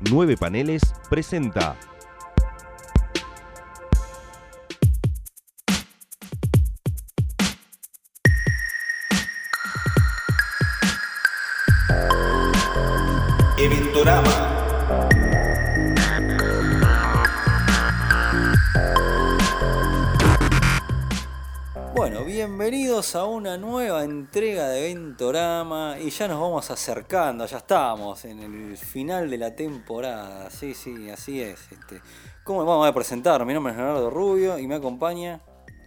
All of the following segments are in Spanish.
Nueve Paneles presenta. Eventorama. Bueno, bienvenidos a una nueva entrega de Ventorama y ya nos vamos acercando, ya estamos en el final de la temporada, sí, sí, así es. Este. ¿Cómo vamos a presentar? Mi nombre es Leonardo Rubio y me acompaña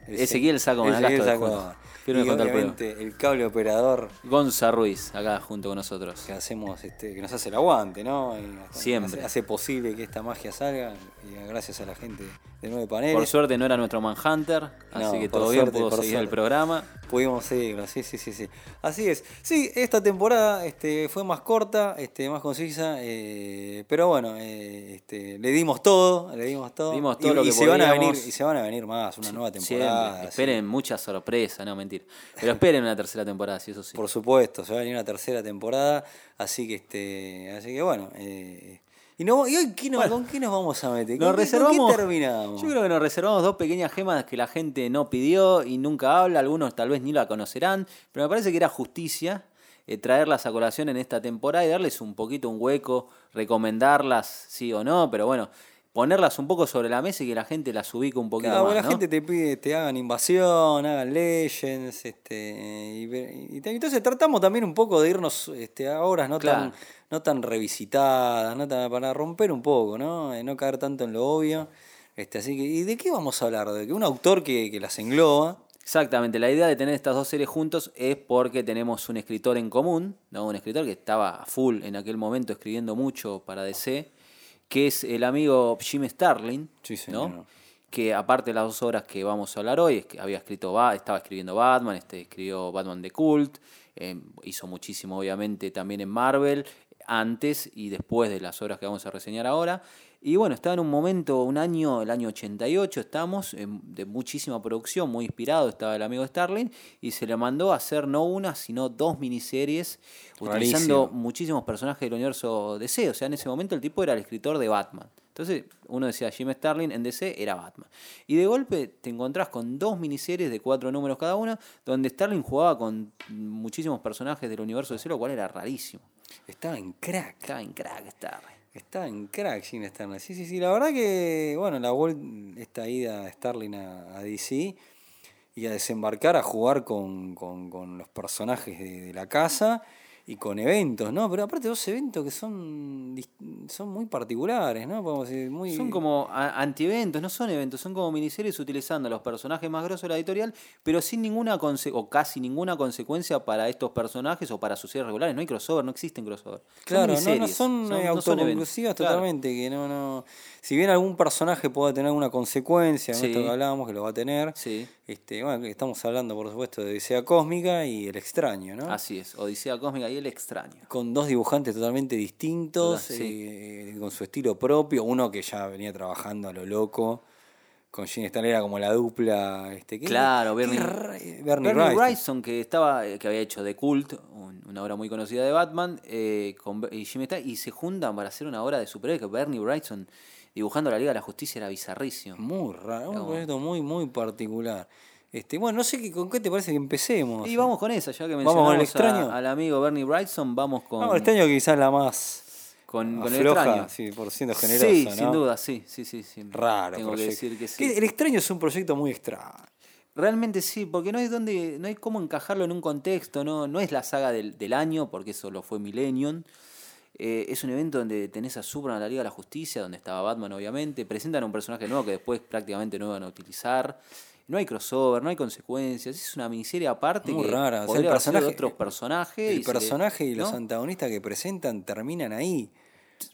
Ezequiel Saco Ezequiel Managasto de Saco. Juno. Firme Y contra el el cable operador Gonza Ruiz, acá junto con nosotros. que hacemos, este, que nos hace el aguante, ¿no? Y Siempre. Hace, hace posible que esta magia salga y gracias a la gente de Nueve Paneles. Por suerte no era nuestro Manhunter, No, así que bien, suerte, pudo seguir el programa. Pudimos seguirlo, sí, sí, sí, sí. Así es. Sí, esta temporada este, fue más corta, este, más concisa, eh, pero bueno, eh, este, le dimos todo, le dimos todo. Dimos todo y, lo y que se van a venir. Y se van a venir más, una nueva temporada. Esperen mucha sorpresa, no mentir. Pero esperen una tercera temporada, sí, eso sí. Por supuesto, se va a venir una tercera temporada, así que este, así que bueno. eh, y, no, ¿y hoy qué nos- con qué nos vamos a meter? Nos ¿Con qué reservamos. terminamos? Yo creo que nos reservamos dos pequeñas gemas que la gente no pidió y nunca habla, algunos tal vez ni la conocerán, pero me parece que era justicia eh, traerlas a colación en esta temporada y darles un poquito un hueco, recomendarlas sí o no, pero bueno, ponerlas un poco sobre la mesa y que la gente las ubique un poquito Claro, más. la ¿no? gente te pide te hagan invasión, hagan legends, este, y, entonces tratamos también un poco de irnos este, a obras no tan, no tan revisitadas, no tan- para romper un poco, ¿no? Eh, no caer tanto en lo obvio. Este, así que, ¿y de qué vamos a hablar? De que un autor que, que las engloba. Exactamente, la idea de tener estas dos series juntos es porque tenemos un escritor en común, ¿no? un escritor que estaba full en aquel momento escribiendo mucho para DC, que es el amigo Jim Starlin, Sí, ¿no? que aparte de las dos obras que vamos a hablar hoy, había escrito, Ba- estaba escribiendo Batman, este, escribió Batman de Cult, eh, hizo muchísimo obviamente también en Marvel, antes y después de las obras que vamos a reseñar ahora. Y bueno, estaba en un momento, un año, el año 88 estamos, de muchísima producción, muy inspirado estaba el amigo Starlin, y se le mandó a hacer no una, sino dos miniseries, utilizando muchísimos personajes del universo DC. O sea, en ese momento el tipo era el escritor de Batman. Entonces, uno decía Jim Starlin en DC era Batman. Y de golpe te encontrás con dos miniseries de cuatro números cada una, donde Starlin jugaba con muchísimos personajes del universo DC, lo cual era rarísimo. Estaba en crack. Estaba en crack Starlin. Estaba en crack Jim Starlin. Sí, sí, sí. La verdad que, bueno, la vuel- esta ida de Starlin a, a DC y a desembarcar a jugar con, con- los personajes de la casa y con eventos, ¿no? Pero aparte dos eventos que son, son muy particulares, ¿no? Podemos decir, muy... Son como antieventos, no son eventos, son como miniseries utilizando a los personajes más grosos de la editorial, pero sin ninguna conse- o casi ninguna consecuencia para estos personajes o para sus series regulares. No hay crossover, no existen crossover. Son Claro, no, no son, eh, no son eventos. autoconclusivas Claro. totalmente, que no, no... Si bien algún personaje pueda tener alguna consecuencia, en Sí. esto que hablábamos, que lo va a tener, Sí, este, bueno, estamos hablando, por supuesto, de Odisea Cósmica y El Extraño, ¿no? así es. Odisea Cósmica y el extraño. con dos dibujantes totalmente distintos, Total, sí. eh, con su estilo propio, uno que ya venía trabajando a lo loco, con Gene Starlin era como la dupla, este, ¿qué- Claro, qué Bernie- ra- Bernie, Bernie Wrightson. Que estaba, que había hecho The Cult, un- una obra muy conocida de Batman, eh, con, y Jimmy Starlin, y se juntan para hacer una obra de superhéroes que Bernie Wrightson dibujando la Liga de la Justicia era bizarrísimo. Muy raro, un proyecto muy, muy particular. Este, bueno, no sé qué, con qué te parece que empecemos. Y vamos con esa, ya que Vamos con el mencionamos extraño. a- al amigo Bernie Wrightson, vamos con, Vamos, este año quizás la más con, con el extraño. sí, por siendo generoso, sí, ¿no? sin duda, sí, sí, sí. sí. Raro Tengo que decir que sí. El extraño es un proyecto muy extraño. Realmente sí, porque no hay donde, no hay cómo encajarlo en un contexto, no, no es la saga del, del año, porque eso lo fue Millennium. Eh, es un evento donde tenés a Superman la Liga de la Justicia, donde estaba Batman, obviamente. Presentan a un personaje nuevo que después prácticamente no iban a utilizar. No hay crossover, no hay consecuencias. Es una miniserie aparte Muy que rara, o sea, el sido de personaje- otros personajes. El y le- personaje y los ¿no? antagonistas que presentan terminan ahí.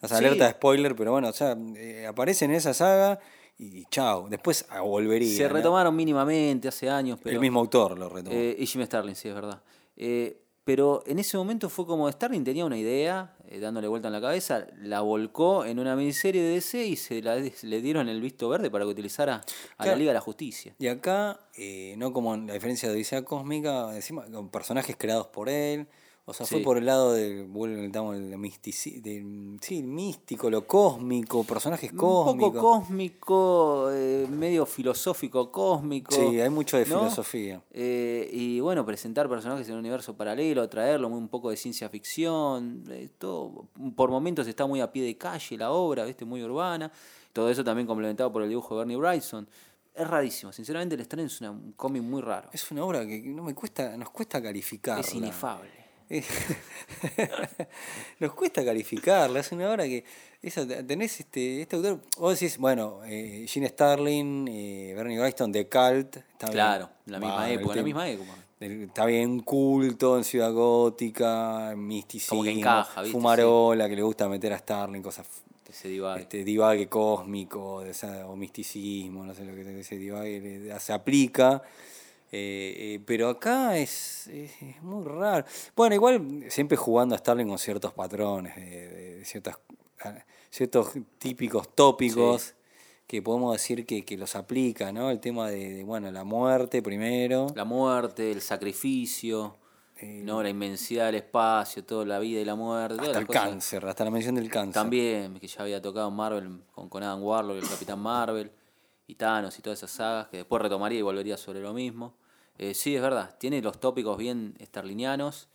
O sea, Sí. alerta de spoiler, pero bueno, o sea, eh, aparecen en esa saga y chao. Después ah, volvería. Se ¿no? retomaron mínimamente hace años, pero... El mismo autor lo retomó. Eh, y Jim Starlin, sí, es verdad. Eh, pero en ese momento fue como Starlin tenía una idea, eh, dándole vuelta en la cabeza, la volcó en una miniserie de DC y se la, le dieron el visto verde para que utilizara a Claro. la Liga de la Justicia. Y acá, eh, no como en la diferencia de Odisea Cósmica, encima con personajes creados por él, O sea, fue por el lado de, del mistici- sí, místico, lo cósmico, personajes Un cósmicos. poco cósmico, eh, medio filosófico cósmico. Sí, hay mucho de ¿no? filosofía. Eh, y bueno, presentar personajes en un universo paralelo, traerlo, un poco de ciencia ficción, eh, todo, por momentos está muy a pie de calle la obra, ¿viste? muy urbana, todo eso también complementado por el dibujo de Bernie Bryson. Es rarísimo, sinceramente el estreno es una- un cómic muy raro, Es una obra que no me cuesta, nos cuesta calificarla. es inefable. Nos cuesta calificarla, es una obra que tenés este, este autor, vos decís, bueno, eh, Gene Starling, eh, Bernie Wrightson de Cult, está bien. Claro, en la misma el época, la misma Está bien culto en Ciudad Gótica, misticismo, encaja, ¿viste? fumarola, que le gusta meter a Starling, cosas Ese divague. este divague cósmico o misticismo, no sé lo que ese divague se aplica. Eh, eh, pero acá es, es- es muy raro. Bueno, igual siempre jugando a Starling con ciertos patrones, de, de ciertas, ciertos típicos tópicos que podemos decir que, que los aplica, ¿no? El tema de, de, bueno, la muerte primero. La muerte, el sacrificio, Eh, ¿no? la inmensidad del espacio, toda la vida y la muerte. hasta el cosas. cáncer, hasta la mención del cáncer. También, que ya había tocado Marvel con, con Adam Warlock, el Capitán Marvel, y y todas esas sagas, que después retomaría y volvería sobre lo mismo. Eh, sí, es verdad, tiene los tópicos bien starlinianos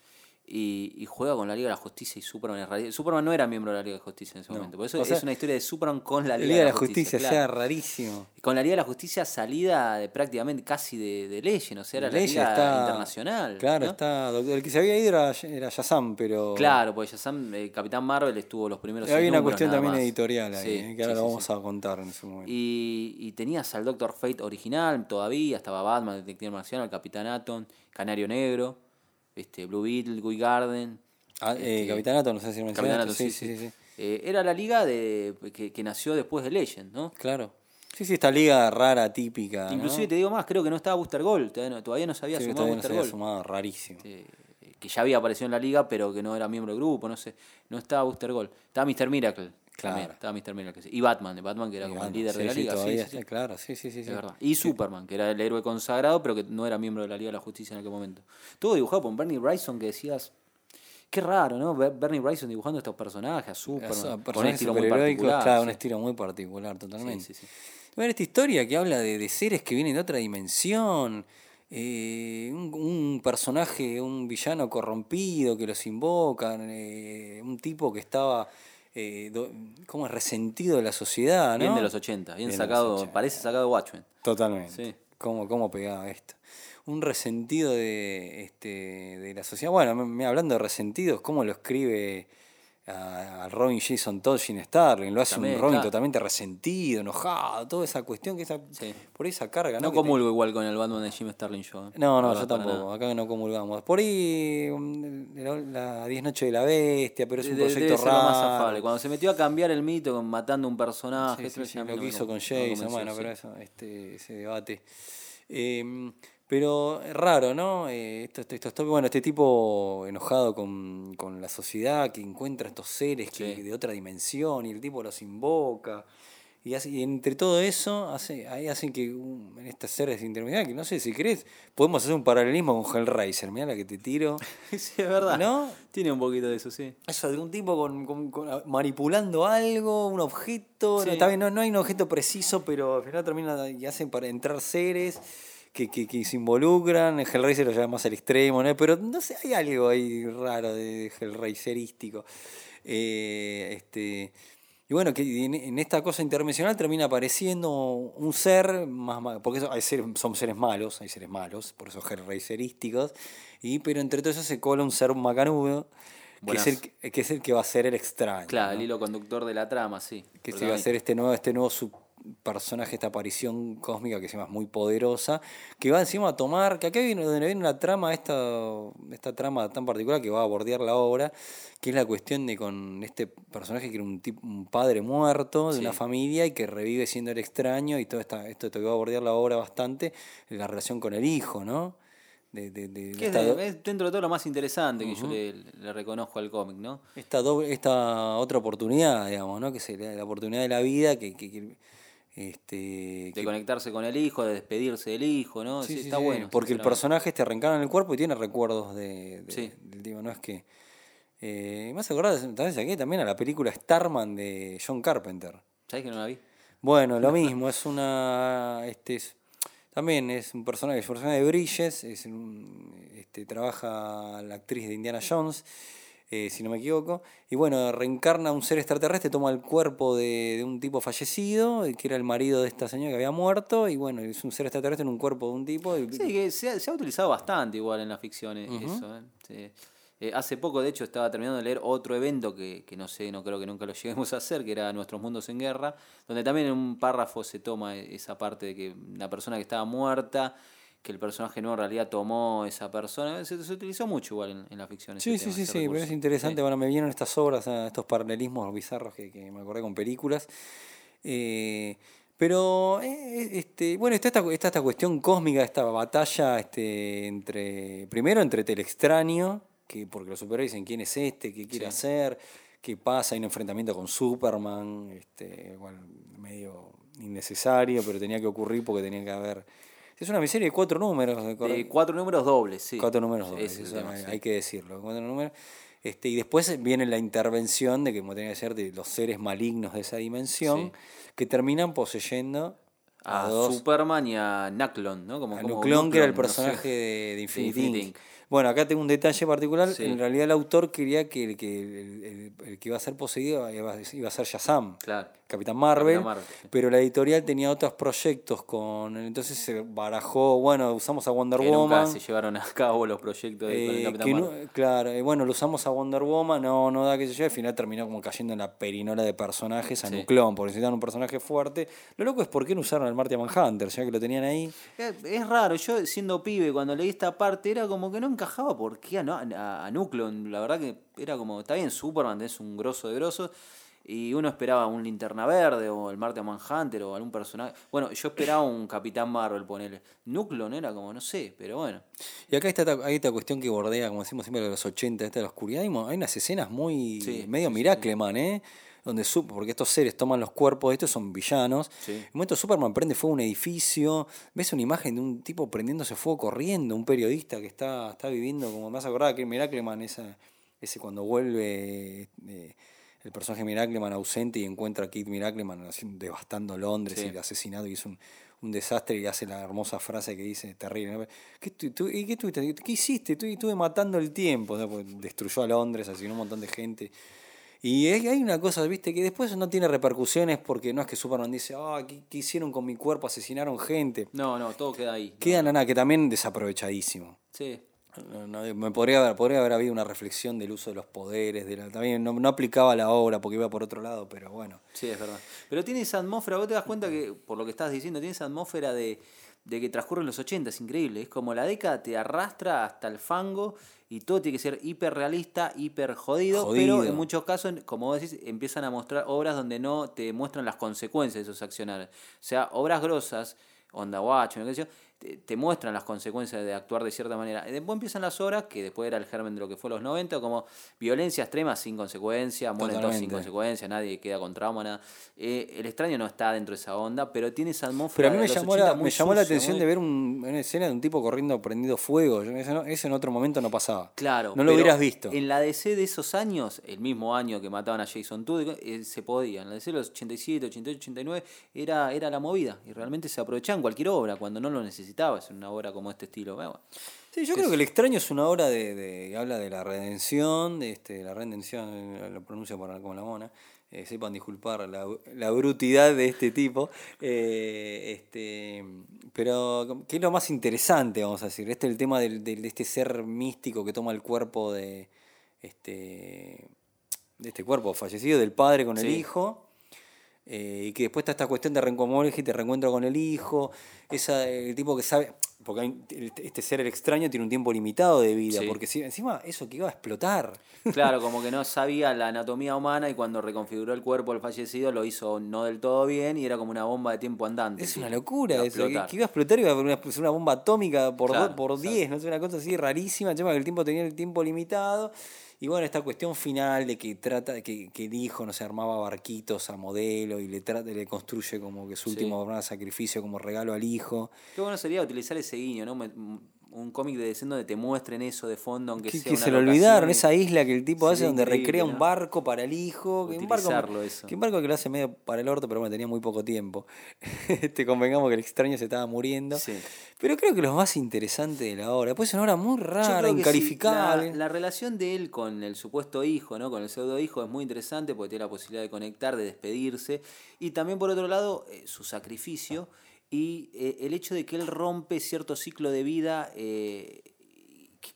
y, y juega con la Liga de la Justicia y Superman. es rari- Superman no era miembro de la Liga de la Justicia en ese No. momento, por eso O sea, es una historia de Superman con la La Liga, Liga de la Justicia, claro. sea rarísimo. Con la Liga de la Justicia salida de prácticamente casi de, de Legend, o sea, era la Liga está- Internacional. Claro, ¿no? está. El que se había ido era, era Shazam, pero. Claro, pues Shazam, eh, Capitán Marvel estuvo los primeros Había una números cuestión también más. editorial ahí, Sí, eh, que ahora sí, lo vamos sí. a contar en ese momento. Y, y tenías al Doctor Fate original todavía, estaba Batman, Detective Marciano, el Capitán Atom, Canario Negro, este, Blue Beetle, Guy Garden. Ah, eh, este, Capitanato, no sé si. Atom, sí, sí, sí, sí. Eh, era la liga de, que, que nació después de Legend, ¿no? Claro. Sí, sí, esta liga rara, típica. ¿no? Inclusive te digo más, creo que no estaba Booster Gold, todavía no, todavía no se había Sí, que sumado todavía no se Booster había Gold. sumado, rarísimo. eh, que ya había aparecido en la liga, pero que no era miembro del grupo, no sé. No estaba Booster Gold. Estaba Mr. Miracle. Claro. También, estaba Mr. Miracle. Y Batman, Batman que era Y como el líder sí, de la sí, liga. sí, todavía sí, sí. claro, sí, sí, sí. Es verdad. Y Superman, que era el héroe consagrado, pero que no era miembro de la Liga de la Justicia en aquel momento. Todo dibujado por Bernie Bryson, que decías. Qué raro, ¿no? Bernie Bryson dibujando estos personajes, a Superman. Con un estilo muy particular. claro, un estilo muy particular, totalmente. Sí, sí, sí. Bueno, esta historia que habla de, de seres que vienen de otra dimensión, eh, un, un personaje, un villano corrompido que los invocan, eh, un tipo que estaba, eh, do- ¿cómo es? Resentido de la sociedad, ¿no? Bien de los 80, bien, sacado, 80. parece sacado de Watchmen. Totalmente. Sí. ¿Cómo, ¿Cómo pegaba esto? Un resentido de, este, de la sociedad. Bueno, me, me- hablando de resentidos, ¿cómo lo escribe a, a Robin Jason Todd Gene Starling? Lo hace También, un Robin claro. totalmente resentido, enojado, toda esa cuestión, que esa, Sí. por esa carga. No te- comulgo igual con el Batman de Jim Starlin yo. ¿eh? No, no, yo tampoco. Acá no comulgamos. Por ahí, mm, la, la 10 Noches de la Bestia, pero es un De- proyecto lo más raro. afable. Cuando se metió a cambiar el mito con matando un personaje, Sí, sí, lo no que hizo con- no Jason, bueno, pero eso, este, ese debate. Eh, pero es raro, ¿no? Eh, esto, esto, esto- bueno, este tipo enojado con, con la sociedad que encuentra estos seres que, de otra dimensión y el tipo los invoca. Y, hace- y entre todo eso, hace, ahí hacen que um, en estas seres intermediarios, que no sé si querés, podemos hacer un paralelismo con Hellraiser, mirá la que te tiro. sí, es verdad. ¿No? Tiene un poquito de eso, sí. Eso de un tipo con, con- con- manipulando algo, un objeto. Sí. No, está bien, no, no hay un objeto preciso, pero al final termina y hacen para entrar seres que, que, que se involucran. Hellraiser lo llama más al extremo, ¿no? Pero no sé, hay algo ahí raro de Hellraiserístico. Eh, este. Y bueno, que en, en esta cosa interdimensional termina apareciendo un ser más ma- porque eso, hay seres- son seres malos, hay seres malos, por eso Hellraiserísticos, y pero entre todo eso se cola un ser macanudo, que es, el, que es el que va a ser el extraño. Claro, ¿no? el hilo conductor de la trama, sí. que se va a hacer este nuevo, este nuevo sub- personaje, esta aparición cósmica que se llama muy poderosa, que va encima a tomar, que acá viene donde viene la trama, esta, esta trama tan particular que va a bordear la obra, que es la cuestión de con este personaje que era un, tipo, un padre muerto de Sí. una familia y que revive siendo el extraño y todo esta, esto que va a bordear la obra bastante, la relación con el hijo, ¿no? De, de, de- Que es, esta- de- es dentro de todo lo más interesante que yo le, le reconozco al cómic, ¿no? esta, doble, esta otra oportunidad, digamos, ¿no? Que es la, la oportunidad de la vida, que, que- que Este, De que- conectarse con el hijo, de despedirse del hijo, ¿no? Sí, está sí, bueno. Porque el personaje este reencarna en el cuerpo y tiene recuerdos de, de- Sí. del tipo, no es que. Eh, me hace acordar también, aquí también a la película Starman de John Carpenter. ¿Sabes que no la vi? Bueno, lo mismo, es una. Este es, también es un personaje, es un personaje de Bridges, es un- este, trabaja la actriz de Indiana Jones, eh, si no me equivoco. Y bueno, reencarna un ser extraterrestre, toma el cuerpo de, de un tipo fallecido, eh, que era el marido de esta señora que había muerto, y bueno, es un ser extraterrestre en un cuerpo de un tipo. y- Sí, que se ha, se ha utilizado bastante igual en las ficciones eso. ¿eh? Sí. Eh, hace poco, de hecho, estaba terminando de leer otro evento que, que no sé, no creo que nunca lo lleguemos a hacer, que era Nuestros Mundos en Guerra, donde también en un párrafo se toma e- esa parte de que la persona que estaba muerta, que el personaje no en realidad tomó esa persona. Se, se utilizó mucho igual en, en la ficción. ese Sí, sí, tema, sí, ese sí, pero es interesante. Sí. Bueno, me vienen estas obras, ah, estos paralelismos bizarros que, que me acordé con películas. Eh, pero, eh, este, bueno, está esta, está esta cuestión cósmica, esta batalla este, entre, primero entre el extraño, que porque los superhéroes dicen quién es este, qué quiere Sí. hacer, qué pasa, hay un enfrentamiento con Superman, este, igual medio innecesario, pero tenía que ocurrir porque tenía que haber... Es una serie de cuatro números. de cuatro números dobles, sí. Cuatro números dobles, eso tema, hay, sí. hay que decirlo. Cuatro números. Este, y después viene la intervención de que, como tenía que ser, de los seres malignos de esa dimensión, Sí. que terminan poseyendo a, A dos. Superman y a Nucklon, ¿no? Como, a como que era el Nucleon, no sé. personaje de, de Infinity, Infinity Inc. Inc. Bueno, acá tengo un detalle particular. Sí. En realidad, el autor quería que el que, el, el- el que iba a ser poseído iba, iba a ser Shazam. Claro. Capitán Marvel, Capitán Marvel, sí. pero la editorial tenía otros proyectos con entonces se barajó, bueno, usamos a Wonder Que nunca Woman. se llevaron a cabo los proyectos de, con el Eh, Capitán que no- Marvel. claro, eh, bueno, lo usamos a Wonder Woman, no, no da que se lleve, al final terminó como cayendo en la perinola de personajes a Sí. Nucleon, porque necesitaban un personaje fuerte. Lo loco es por qué no usaron al Marty Manhunter, ya que lo tenían ahí. Es, es raro, yo siendo pibe, cuando leí esta parte, era como que no encajaba por qué a, a, a Nucleon. La verdad que era como, está bien, Superman es un grosso de grosos. Y uno esperaba un linterna verde o el Martian Manhunter o algún personaje. Bueno, yo esperaba un Capitán Marvel, ponerle. Nucleon era como, no sé, pero bueno. Y acá está hay esta cuestión que bordea, como decimos siempre, de los 80, esta de la oscuridad. Hay, unas escenas muy Sí, medio sí, sí, Miracleman, ¿eh? Donde su- porque estos seres toman los cuerpos, estos son villanos. Sí. En un momento Superman prende fuego a un edificio, ves una imagen de un tipo prendiéndose fuego corriendo, un periodista que está, está viviendo, como me has acordado que Miracleman, esa, ese cuando vuelve eh, el personaje Miracleman ausente y encuentra a Kid Miracleman devastando Londres Sí. y el asesinato y es un, un desastre y hace la hermosa frase que dice terrible. ¿Qué, y qué? ¿Qué hiciste? Estuve, estuve matando el tiempo. destruyó a Londres, asesinó un montón de gente. Y hay una cosa, viste, que después no tiene repercusiones porque no es que Superman dice, ah, ¿qué, qué hicieron con mi cuerpo? Asesinaron gente. No, no, todo queda ahí. Queda nada, que también desaprovechadísimo. Sí. No, no, me podría haber, podría haber habido una reflexión del uso de los poderes, de la, también no, no aplicaba la obra porque iba por otro lado, pero bueno. Sí, es verdad. Pero tiene esa atmósfera, vos te das cuenta que, por lo que estás diciendo, tiene esa atmósfera de, de que transcurren los 80, es increíble. Es como la década te arrastra hasta el fango y todo tiene que ser hiper realista, hiper jodido, Jodido. pero en muchos casos, como vos decís, empiezan a mostrar obras donde no te muestran las consecuencias de esos accionarios. O sea, obras grosas, Onda Watch, qué sé yo, te, te muestran las consecuencias de actuar de cierta manera. Y después empiezan las obras, que después era el germen de lo que fue los 90, como violencia extrema sin consecuencia, mueren todos sin consecuencia, nadie queda con trauma, nada. Eh, el extraño no está dentro de esa onda, pero tiene esa Pero atmósfera a mí me llamó, 80 la, muy me llamó la sucia, atención muy- de ver un- una escena de un tipo corriendo prendido fuego. Eso, no- eso en otro momento no pasaba. Claro. No lo pero hubieras visto. En la DC de esos años, el mismo año que mataban a Jason Todd, eh, se podía. En la DC de los 87, 88, 89, era, era la movida. Y realmente se aprovechaban cualquier obra cuando no lo necesitabas en una obra como este estilo. Bueno, Sí, yo creo que El extraño es una obra de, de- habla de la redención, de este, la redención, eh, lo pronuncio por, como la mona. eh, sepan disculpar la, la brutidad de este tipo. eh, este, pero, ¿qué es lo más interesante, vamos a decir? Este el tema del, del- de este ser místico que toma el cuerpo de este, de este cuerpo fallecido, del padre con el hijo. Eh, y que después está esta cuestión de reencuentro y te reencuentro con el hijo, esa, el tipo que sabe, porque hay- este ser el extraño tiene un tiempo limitado de vida, Sí. porque si, encima eso que iba a explotar. claro, como que no sabía la anatomía humana y cuando reconfiguró el cuerpo del fallecido lo hizo no del todo bien y era como una bomba de tiempo andante. Es sí. una locura Iba eso, que, iba a explotar y iba a una, pues, una bomba atómica por, Claro, do- por exacto. 10, no sé, una cosa así rarísima, que el tiempo tenía el tiempo limitado. Y bueno, esta cuestión final de que trata que, que el hijo no se armaba barquitos a modelo y le trata, le construye como que su Sí. último gran sacrificio como regalo al hijo. Qué bueno sería utilizar ese guiño, ¿no? Un cómic de DC donde te muestren eso de fondo, aunque Que, sea que una se lo olvidaron, esa isla que el tipo hace donde recrea un barco para el hijo. que un barco, eso. que un barco que lo hace medio para el orto, pero bueno, tenía muy poco tiempo. Este, convengamos que el extraño se estaba muriendo. Sí. Pero creo que lo más interesante de la obra, después es una obra muy rara, sí, incalificable. la, la relación de él con el supuesto hijo, ¿no? Con el pseudo hijo es muy interesante porque tiene la posibilidad de conectar, de despedirse. Y también por otro lado, eh, su sacrificio y eh, el hecho de que él rompe cierto ciclo de vida eh,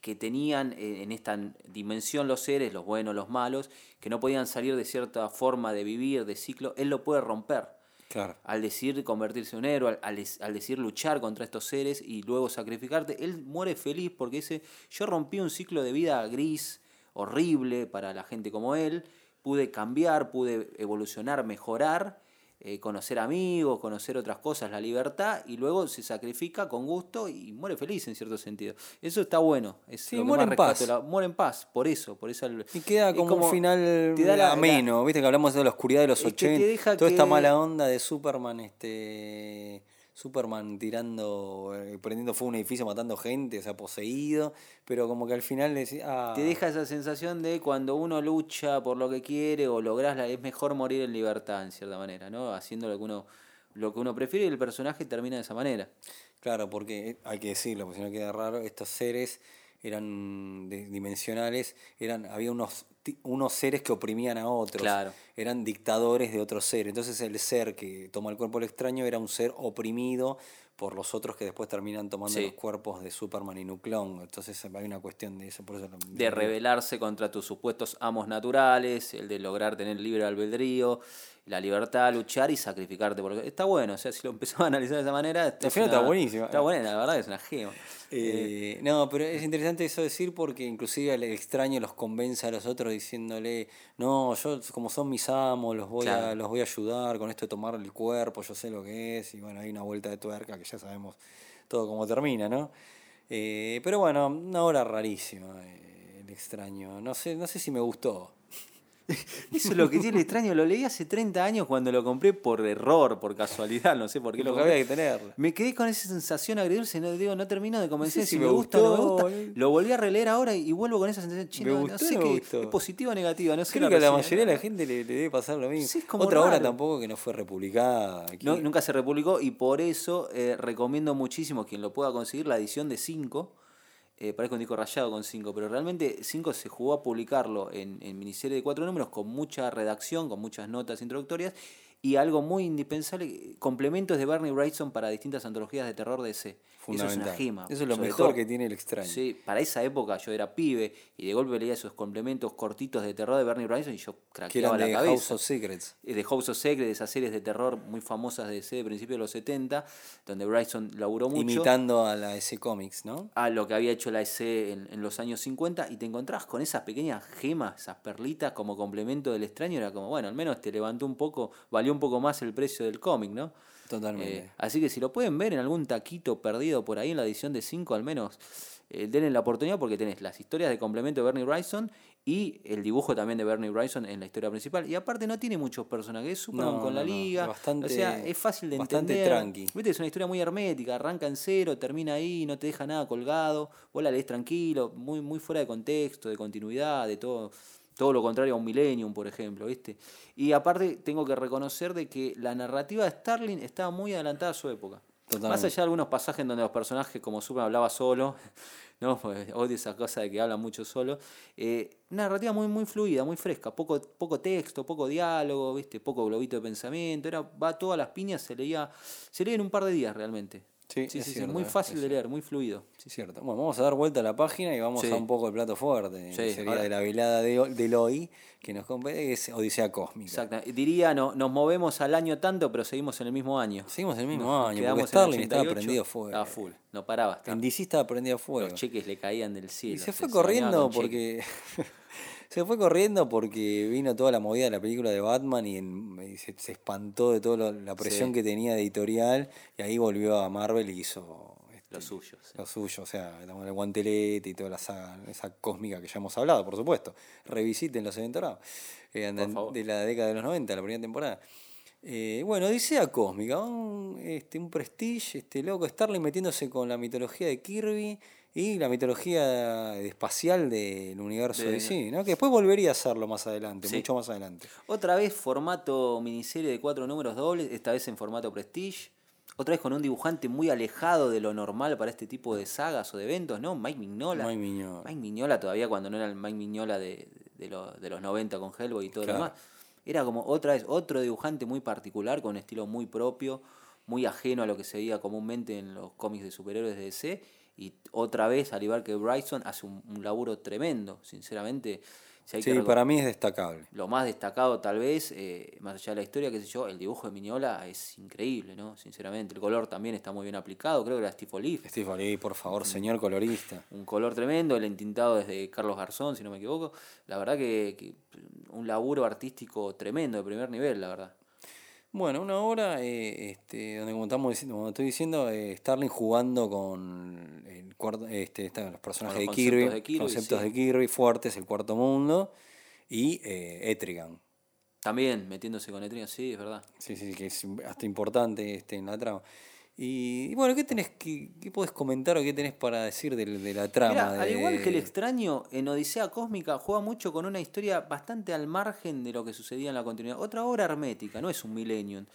que, tenían en esta dimensión los seres, los buenos, los malos, que no podían salir de cierta forma de vivir, de ciclo, él lo puede romper Claro. al decir convertirse en un héroe, al, al decir luchar contra estos seres y luego sacrificarte, él muere feliz porque dice, yo rompí un ciclo de vida gris, horrible para la gente como él, pude cambiar, pude evolucionar, mejorar, eh, conocer amigos, conocer otras cosas, la libertad, y luego se sacrifica con gusto y muere feliz en cierto sentido. Eso está bueno. Es Sí, muere en paz. la- muere en paz, por eso, por eso. Y queda como, un final te da la- ameno, viste que hablamos de la oscuridad de los Es que te 80, deja toda esta mala onda de Superman, este Superman tirando, eh, prendiendo fuego a un edificio, matando gente, o sea, poseído, pero como que al final le decís, ah, Te deja esa sensación de cuando uno lucha por lo que quiere o logras la, es mejor morir en libertad en cierta manera, ¿no? Haciendo lo que uno lo que uno prefiere y el personaje termina de esa manera. Claro, porque hay que decirlo, porque si no queda raro, estos seres eran dimensionales, eran había unos unos seres que oprimían a otros, Claro. eran dictadores de otros seres. Entonces el ser que toma el cuerpo del extraño era un ser oprimido por los otros que después terminan tomando Sí. los cuerpos de Superman y Nuclón. Entonces hay una cuestión de eso, por eso lo- De rebelarse contra tus supuestos amos naturales, el de lograr tener libre albedrío, la libertad, luchar y sacrificarte. Porque está bueno, o sea, si lo empezamos a analizar de esa manera. Al final está buenísimo. Está buena, la verdad es una gema. Eh, no, pero es interesante eso decir porque inclusive el extraño los convence a los otros diciéndole, no, yo como son mis amos, los voy, a, los voy a ayudar con esto de tomar el cuerpo, yo sé lo que es, y bueno, hay una vuelta de tuerca que ya sabemos todo cómo termina, ¿no? Eh, pero bueno, una obra rarísima, eh, el extraño. No sé, no sé si me gustó. Eso es lo que tiene extraño. Lo leí hace 30 años cuando lo compré por error, por casualidad, no sé por qué lo compré. había que tenerla. Me quedé con esa sensación agridulce, no digo, no termino de convencer sé si, si me gusta o no me gusta. boludo. Lo volví a releer ahora y vuelvo con esa sensación, che, ¿Me no, sé qué, es positiva o negativa, no sé Creo que a la mayoría de la gente le, le debe pasar lo mismo. Sí, Otra obra raro. tampoco que no fue republicada. aquí. Nunca se republicó y por eso eh, recomiendo muchísimo quien lo pueda conseguir la edición de 5. Eh, parece un disco rayado con 5, pero realmente 5 se jugó a publicarlo en, en miniserie de cuatro números con mucha redacción, con muchas notas introductorias y algo muy indispensable, complementos de Bernie Wrightson para distintas antologías de terror de ese. Eso es Fundamental. una gema. Eso es lo mejor que tiene el extraño. Sí, para esa época yo era pibe y de golpe leía esos complementos cortitos de terror de Bernie Wrightson y yo que craqueaba la de cabeza House of Secrets. eh, de House of Secrets, esas series de terror muy famosas de DC de principios de los 70, donde Bryson laburó mucho. Imitando a la S Comics, ¿no? A lo que había hecho la en, en los años 50, y te encontrás con esas pequeñas gemas, esas perlitas como complemento del extraño. Era como, bueno, al menos te levantó un poco, valió un poco más el precio del cómic, ¿no? Totalmente. Eh, así que si lo pueden ver en algún taquito perdido por ahí en la edición de 5 al menos, eh, denle la oportunidad porque tenés las historias de complemento de Bernie Wrightson y el dibujo también de Bernie Wrightson en la historia principal. Y aparte no tiene muchos personajes, es Superman No, con la no, liga. bastante- o sea, es fácil de bastante entender. tranqui. Viste, es una historia muy hermética, arranca en cero, termina ahí, no te deja nada colgado, vos la lees tranquilo, muy, muy fuera de contexto, de continuidad, de todo, todo lo contrario a un Millennium, por ejemplo, ¿viste? Y aparte tengo que reconocer de que la narrativa de Starling estaba muy adelantada a su época. Más Totalmente. allá de algunos pasajes en donde los personajes, como Superman hablaba solo, ¿no? Pues odio esa cosa de que habla mucho solo. Eh, una narrativa muy, muy fluida, muy fresca, poco, poco texto, poco diálogo, ¿viste? Poco globito de pensamiento. Era, va a todas las piñas, se leía, se leía en un par de días realmente. Sí, sí, es sí, cierto, muy es fácil de leer, muy fluido. Sí, cierto. Bueno, vamos a dar vuelta a la página y vamos Sí. a un poco el plato fuerte. Sí, que sería ahora- de la velada de, del hoy, que nos compete, es Odisea Cósmica. Exacto. Diría, no, nos movemos al año tanto, pero seguimos en el mismo año. Seguimos el mismo Nos año, quedamos porque en Starling estaba 88, prendido a fuego. Estaba full, no paraba. estaba- En DC estaba prendido fuego. los cheques le caían del cielo. Y se fue corriendo porque. se fue corriendo porque vino toda la movida de la película de Batman y, en- y se, se espantó de toda la presión Sí. que tenía de editorial. Y ahí volvió a Marvel y hizo. Lo Lo suyo, sí. Lo suyo, o sea, el guantelete y toda la saga, esa cósmica que ya hemos hablado, por supuesto. Revisiten los eventos eh, de la década de los 90, la primera temporada. Eh, bueno, Odisea Cósmica, un, este, un prestige, este loco Starling metiéndose con la mitología de Kirby y la mitología espacial del universo De- DC, ¿no? Que después volvería a hacerlo más adelante, Sí. mucho más adelante. Otra vez formato miniserie de cuatro números dobles, esta vez en formato Prestige. Otra vez con un dibujante muy alejado de lo normal para este tipo de sagas o de eventos, ¿no? Mike Mignola. Mike Mignola. Mike Mignola todavía cuando no era el Mike Mignola de, de, lo- de los 90 con Hellboy y todo Claro. lo demás. Era como otra vez otro dibujante muy particular, con un estilo muy propio, muy ajeno a lo que se veía comúnmente en los cómics de superhéroes de DC. Y otra vez, al igual que Bryson, hace un, un laburo tremendo, sinceramente. Si hay que Sí, para mí es destacable. lo más destacado tal vez, eh, más allá de la historia, qué sé yo, el dibujo de Miñola es increíble, ¿no? Sinceramente, el color también está muy bien aplicado, creo que era Steve Olive, Steve Lee, por favor, señor colorista. un color tremendo, el entintado desde Carlos Garzón, si no me equivoco, la verdad que, que un laburo artístico tremendo, de primer nivel, la verdad. Bueno, una hora eh, este, donde como estamos diciendo, como estoy diciendo, eh, Starling jugando con el cuarto, este, los personajes los de Kirby, conceptos de Kirby, conceptos sí. de Kirby fuertes, el cuarto mundo y eh, Etrigan. También metiéndose con Etrigan, sí, es verdad. Sí, sí, que es hasta importante este, en la trama. Y, y bueno, ¿qué tenés, qué, qué podés comentar o qué tenés para decir de, de la trama? Mirá, al igual que el extraño, en Odisea Cósmica juega mucho con una historia bastante al margen de lo que sucedía en la continuidad. Otra obra hermética, no es un Millennium.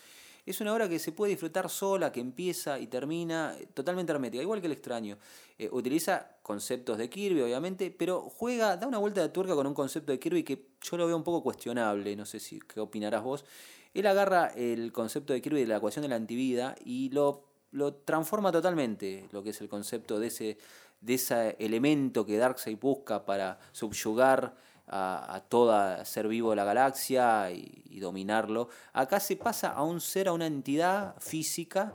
Es una obra que se puede disfrutar sola, que empieza y termina eh, totalmente hermética, igual que el extraño. Eh, utiliza conceptos de Kirby, obviamente, pero juega, da una vuelta de tuerca con un concepto de Kirby que yo lo veo un poco cuestionable, no sé si qué opinarás vos. Él agarra el concepto de Kirby de la ecuación de la antivida y lo, lo transforma totalmente, lo que es el concepto de ese, de ese elemento que Darkseid busca para subyugar a, a todo ser vivo de la galaxia y, dominarlo. Acá se pasa a un ser, a una entidad física,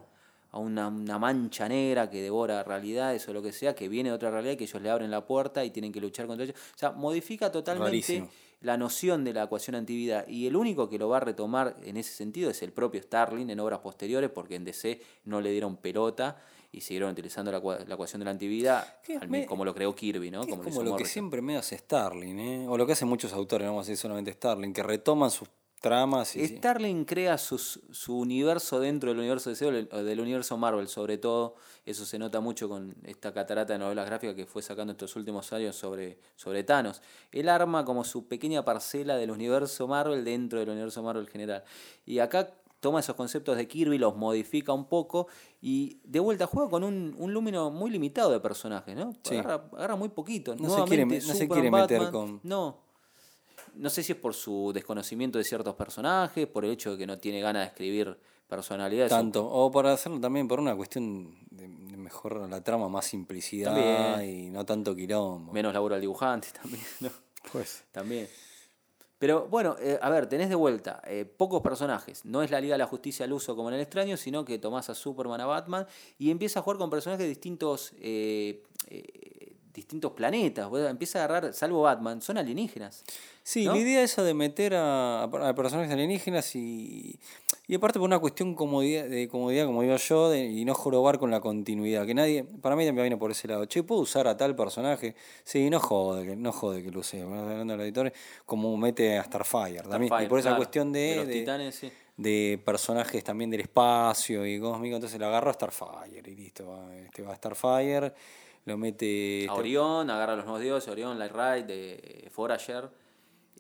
a una, una mancha negra que devora realidades o lo que sea, que viene de otra realidad que ellos le abren la puerta y tienen que luchar contra ellos. O sea, modifica totalmente. La noción de la ecuación antivida y el único que lo va a retomar en ese sentido es el propio Starling en obras posteriores porque en DC no le dieron pelota y siguieron utilizando la, ecua- la ecuación de la antivida Que al- me- como lo creó Kirby, ¿no? que es lo como hizo lo que siempre me hace Starling, ¿eh? o lo que hacen muchos autores, no vamos a decir solamente Starling, que retoman sus tramas y... Starling crea sus- su universo dentro del universo de del universo Marvel, sobre todo. Eso se nota mucho con esta catarata de novelas gráficas que fue sacando estos últimos años sobre, sobre Thanos. Él arma como su pequeña parcela del universo Marvel dentro del universo Marvel general. Y acá toma esos conceptos de Kirby, los modifica un poco y de vuelta juega con un, un número muy limitado de personajes, ¿no? Sí. Agarra, agarra muy poquito. No se quiere no se meter Batman, con- No, no sé si es por su desconocimiento de ciertos personajes, por el hecho de que no tiene ganas de escribir personalidades. tanto, o para hacerlo también por una cuestión de, mejor la trama, más simplicidad También. y no tanto quilombo. Menos laburo al dibujante también, ¿no? Pues, También. Pero bueno, eh, a ver, tenés de vuelta eh, pocos personajes. No es la Liga de la Justicia al uso como en el extraño, sino que tomás a Superman, a Batman y empieza a jugar con personajes de distintos, eh, distintos planetas. Empieza a agarrar, salvo Batman, son alienígenas. Sí, ¿no? la idea esa de meter a, a personajes alienígenas y, y aparte por una cuestión comodidad, de comodidad, como digo yo, de- y no jorobar con la continuidad. Que nadie, para mí también viene por ese lado. Che, ¿puedo usar a tal personaje? Sí, no jode, que, no jode que lo use. Hablando de los editores, como mete a Starfire también. y por esa claro, cuestión de, de los de- titanes, sí. de personajes también del espacio y cósmico, entonces lo agarro a Starfire y listo. Va, este va a Starfire, lo mete. A este- Orión, agarra a los nuevos dioses, Orión, Light Ride, de Forager.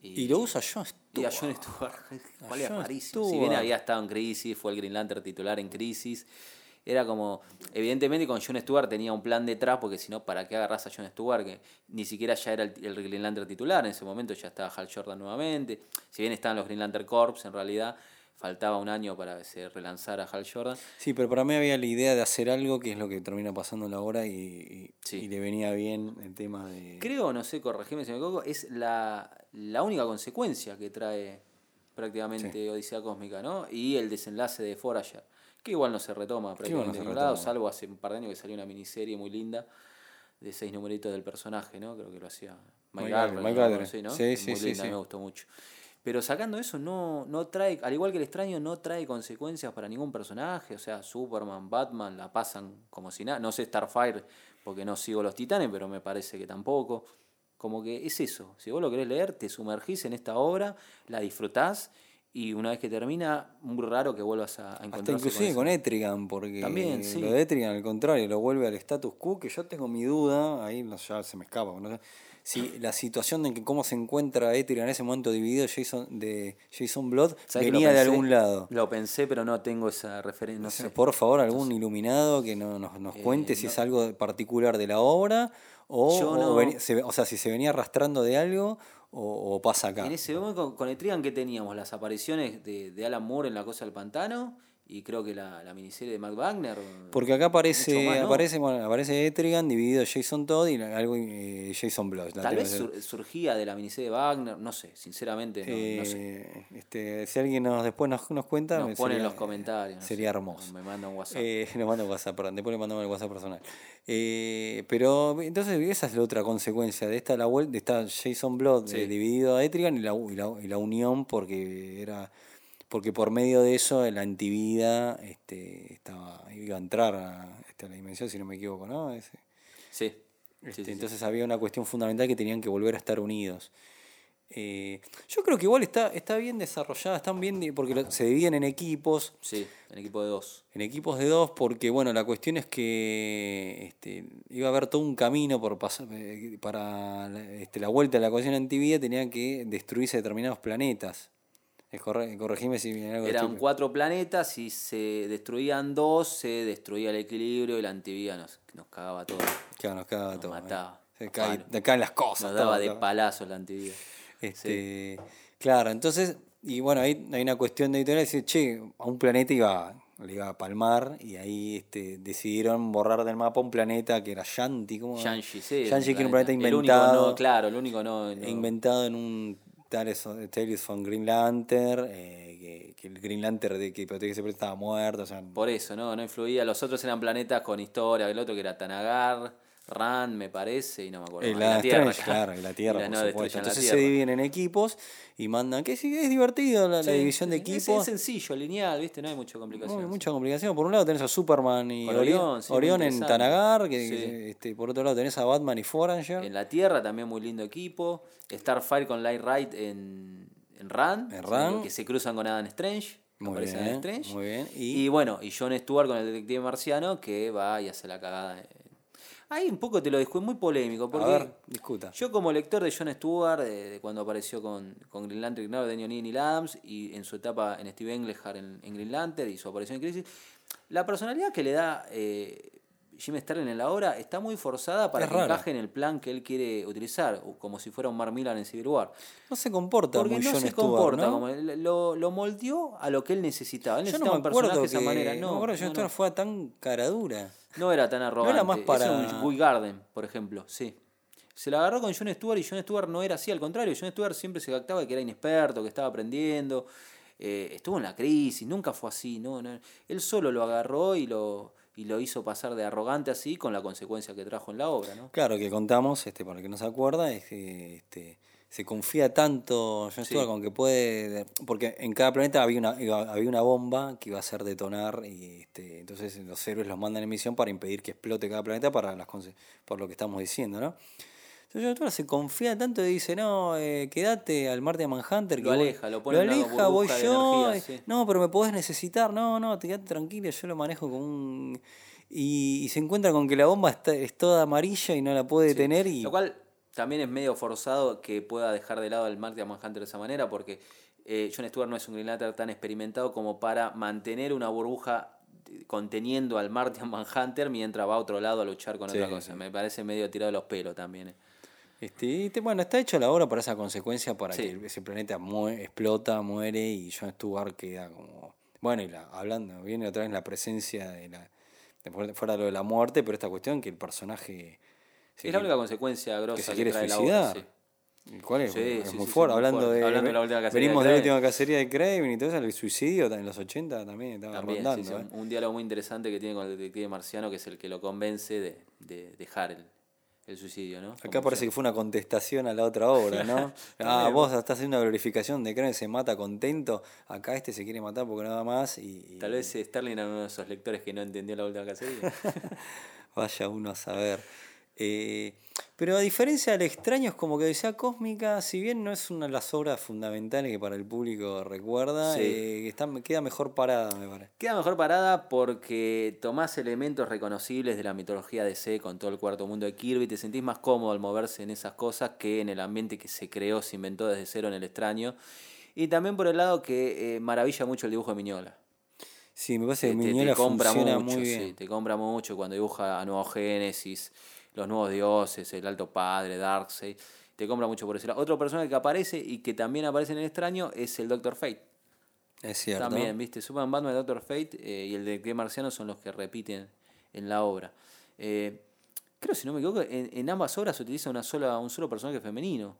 y lo usa John Y a Stewart. John Stewart. ¿Cuál? Si Stewart. bien había estado en crisis, fue el Green Lantern titular en crisis. Era como, evidentemente con John Stewart tenía un plan detrás, porque si no, ¿para qué agarras a John Stewart? Que ni siquiera ya era el, el Green Lantern titular, en ese momento ya estaba Hal Jordan nuevamente. Si bien estaban los Green Lantern Corps, en realidad faltaba un año para que se relanzara Hal Jordan. Sí, pero para mí había la idea de hacer algo que es lo que termina pasando en la hora y, y- Sí. y le venía bien el tema de... Creo, no sé, corregime si me equivoco, es la, la única consecuencia que trae prácticamente Odisea Cósmica, ¿no? Y el desenlace de Forager, que igual no se retoma igual no prácticamente se lado, retoma. salvo hace un par de años que salió una miniserie muy linda de seis numeritos del personaje, ¿no? Creo que lo hacía Mike. Sí, ¿no? Sí, sí, muy sí, linda, sí. me gustó mucho. Pero sacando eso, no, no trae, al igual que el extraño, no trae consecuencias para ningún personaje. O sea, Superman, Batman la pasan como si nada. No sé Starfire porque no sigo los titanes, pero me parece que tampoco. Como que es eso. Si vos lo querés leer, te sumergís en esta obra, la disfrutás y una vez que termina, muy raro que vuelvas a, a Hasta inclusive con Etrigan, porque También, sí. lo de Etrigan al contrario, lo vuelve al status quo, que yo tengo mi duda, ahí no, ya se me escapa, no sé, si la situación de que cómo se encuentra Etrigan en ese momento dividido Jason, de Jason Blood ¿Sabés que lo venía de algún lado. Lo pensé, pero no tengo esa referencia. No sé. Por favor, algún iluminado que no- nos, nos Eh, cuente si no. es algo particular de la obra o, Yo o se- sea, si se venía arrastrando de algo o, o pasa acá. En ese momento con, con Etrigan, ¿qué teníamos? Las apariciones de, de Alan Moore en La Cosa del Pantano y creo que la, la miniserie de Matt Wagner. Porque acá aparece, Mucho más, ¿no? aparece, bueno, aparece Etrigan dividido Jason Todd y algo eh, Jason Blood. Tal vez sur- surgía de la miniserie de Wagner, no sé, sinceramente no, no sé. Eh, este, si alguien nos después nos, nos cuenta, Nos pone en los comentarios. Sería sé, hermoso. Me manda un WhatsApp. Eh, nos manda un WhatsApp, perdón, después le mandamos el WhatsApp personal. Eh, pero entonces esa es la otra consecuencia de esta la vuelta, de esta Jason Blood Sí. dividido a Etrigan y la, y la, y la unión porque era porque por medio de eso la antivida este, estaba, iba a entrar a, este, a la dimensión, si no me equivoco, ¿no? Ese- sí. sí, este, sí, sí. entonces había una cuestión fundamental que tenían que volver a estar unidos. Eh, yo creo que igual está, está bien desarrollada, están bien, porque lo- se dividen en equipos, Sí, en equipo de dos. en equipos de dos, porque bueno, la cuestión es que este, iba a haber todo un camino por pasar, eh, para la- este, la vuelta a la cuestión antivida, tenían que destruirse determinados planetas. Corre- corregime si viene algo Eran estoy- cuatro planetas y se destruían dos, se destruía el equilibrio y la antivida nos, nos cagaba todo. Claro, nos cagaba nos todo. eh. mataba. Se cae- caen las cosas. Nos daba todo, de todo. palazos la antivida. Este, Claro, entonces, y bueno, ahí hay una cuestión de editorial, dice, che, a un planeta iba, le iba a palmar, y ahí este, decidieron borrar del mapa un planeta que era Shanti, ¿cómo? Sí. Shanxi, que era un planeta El único inventado, no, claro, el único no. no- inventado en un Tales Tales von Green Lantern, eh, que, que el Green Lantern de que protege planeta estaba muerto, o sea, Por eso, ¿no? No influía. Los otros eran planetas con historia. El otro que era Tanagar, Rand, me parece, y no me acuerdo. Más. la Tierra, Strange, claro, y la Tierra, Y la por no supuesto. la Entonces se dividen en equipos y mandan, que sí, es divertido la, Sí, división de es- equipos. Es, sencillo, lineal, ¿viste? No hay mucha complicación. No, mucha complicación. Por un lado tenés a Superman y Orión, sí, en. Tanagar, que, Sí. este, por otro lado tenés a Batman y Foranger. En la Tierra también muy lindo equipo. Starfire con Light Ride en, en Rand. En sí, Rand. Que se cruzan con Adam Strange. Muy bien, Adam Strange. muy bien. Y, Y, bueno, y John Stewart con el detective marciano que va y hace la cagada. Ahí un poco te lo discuto, muy polémico. Porque a ver, discuta. yo como lector de John Stewart, de cuando apareció con, con Green Lantern Ignaro de Neil Adams y en su etapa en Steve Englehart en, en Green Lantern y su aparición en Crisis, la personalidad que le da eh, Jim Sterling en la obra está muy forzada para Es que rara. encaje en el plan que él quiere utilizar, como si fuera un Mark Millar en Civil War. No se comporta Porque muy no se Stewart, comporta ¿no? como lo, lo moldeó a lo que él necesitaba. Él Yo no necesitaba me un personaje de esa manera. no No, me acuerdo que no, Stewart no. fuera tan cara dura. No era tan arrogante. más para- Es un Guy Garden, por ejemplo, sí. Se la agarró con Jon Stewart y Jon Stewart no era así, al contrario. Jon Stewart siempre se jactaba de que era inexperto, que estaba aprendiendo. eh, estuvo en la crisis, nunca fue así. No, no. Él solo lo agarró y lo, y lo hizo pasar de arrogante así con la consecuencia que trajo en la obra. ¿no? Claro, que contamos, este, para el que no se acuerda, es que este, se confía tanto Sí. Stewart con que puede. Porque en cada planeta había una, había una bomba que iba a hacer detonar, y este, entonces los héroes los mandan en misión para impedir que explote cada planeta para las por lo que estamos diciendo, ¿no? Entonces Stewart se confía tanto y dice, no, eh, quédate al Marte Manhunter. Lo que voy- aleja, lo pone una aleja, voy yo. energía, sí. No, pero me podés necesitar. No, no, te quedate tranquilo, yo lo manejo como un... Y, y se encuentra con que la bomba está, es toda amarilla y no la puede detener y... Lo cual también es medio forzado que pueda dejar de lado al Mark de Manhunter de esa manera, porque eh, Jon Stewart no es un Green Lantern tan experimentado como para mantener una burbuja conteniendo al Martian Manhunter mientras va a otro lado a luchar con Sí, otra cosa. sí. Me parece medio tirado de los pelos también. eh. Este, y te- bueno, está hecho la obra para esa consecuencia, para Sí. que ese planeta explota, muere y Jon Stewart queda como... Bueno, y la, hablando, viene otra vez la presencia de la... de fuera- de lo de la muerte, pero esta cuestión que el personaje... es la única consecuencia grosa que se quiere trae la suicidar. obra. sí. el cual es, Sí, es muy fuerte, hablando, fuerte. de, Hablando de la última cacería venimos de de la última cacería de Craven y todo eso, el suicidio en los 80 también estaba También, rondando. ¿eh? un, un diálogo muy interesante que tiene con el detective marciano, que es el que lo convence de, de dejar el, el suicidio, ¿no? Acá parece que fue una contestación a la otra obra, ¿no? ah, vos estás haciendo una glorificación de Crane se mata contento, acá este se quiere matar porque nada más y... Tal vez Sterling era uno de esos lectores que no entendió la última cacería. Vaya uno a saber. Eh, pero a diferencia del extraño, es como que decía Cósmica, si bien no es una de las obras fundamentales que para el público recuerda, eh, está, queda mejor parada, me parece. Queda mejor parada porque tomás elementos reconocibles de la mitología de C con todo el cuarto mundo de Kirby, y te sentís más cómodo al moverse en esas cosas que en el ambiente que se creó, se inventó desde cero en el extraño. Y también por el lado que eh, maravilla mucho el dibujo de Miñola. Sí, me parece que Miñola compra mucho, muy bien. Sí, te compra mucho cuando dibuja a Nuevo Génesis los nuevos dioses, el Alto Padre, Darkseid. Te compra mucho por eso. Otro personaje que aparece y que también aparece en el extraño es el Doctor Fate. Es cierto. También, viste, Superman, Batman, el Doctor Fate eh, y el de que Marciano son los que repiten en la obra. Eh, creo, si no me equivoco, en, en, ambas obras se utiliza una sola, un solo personaje femenino.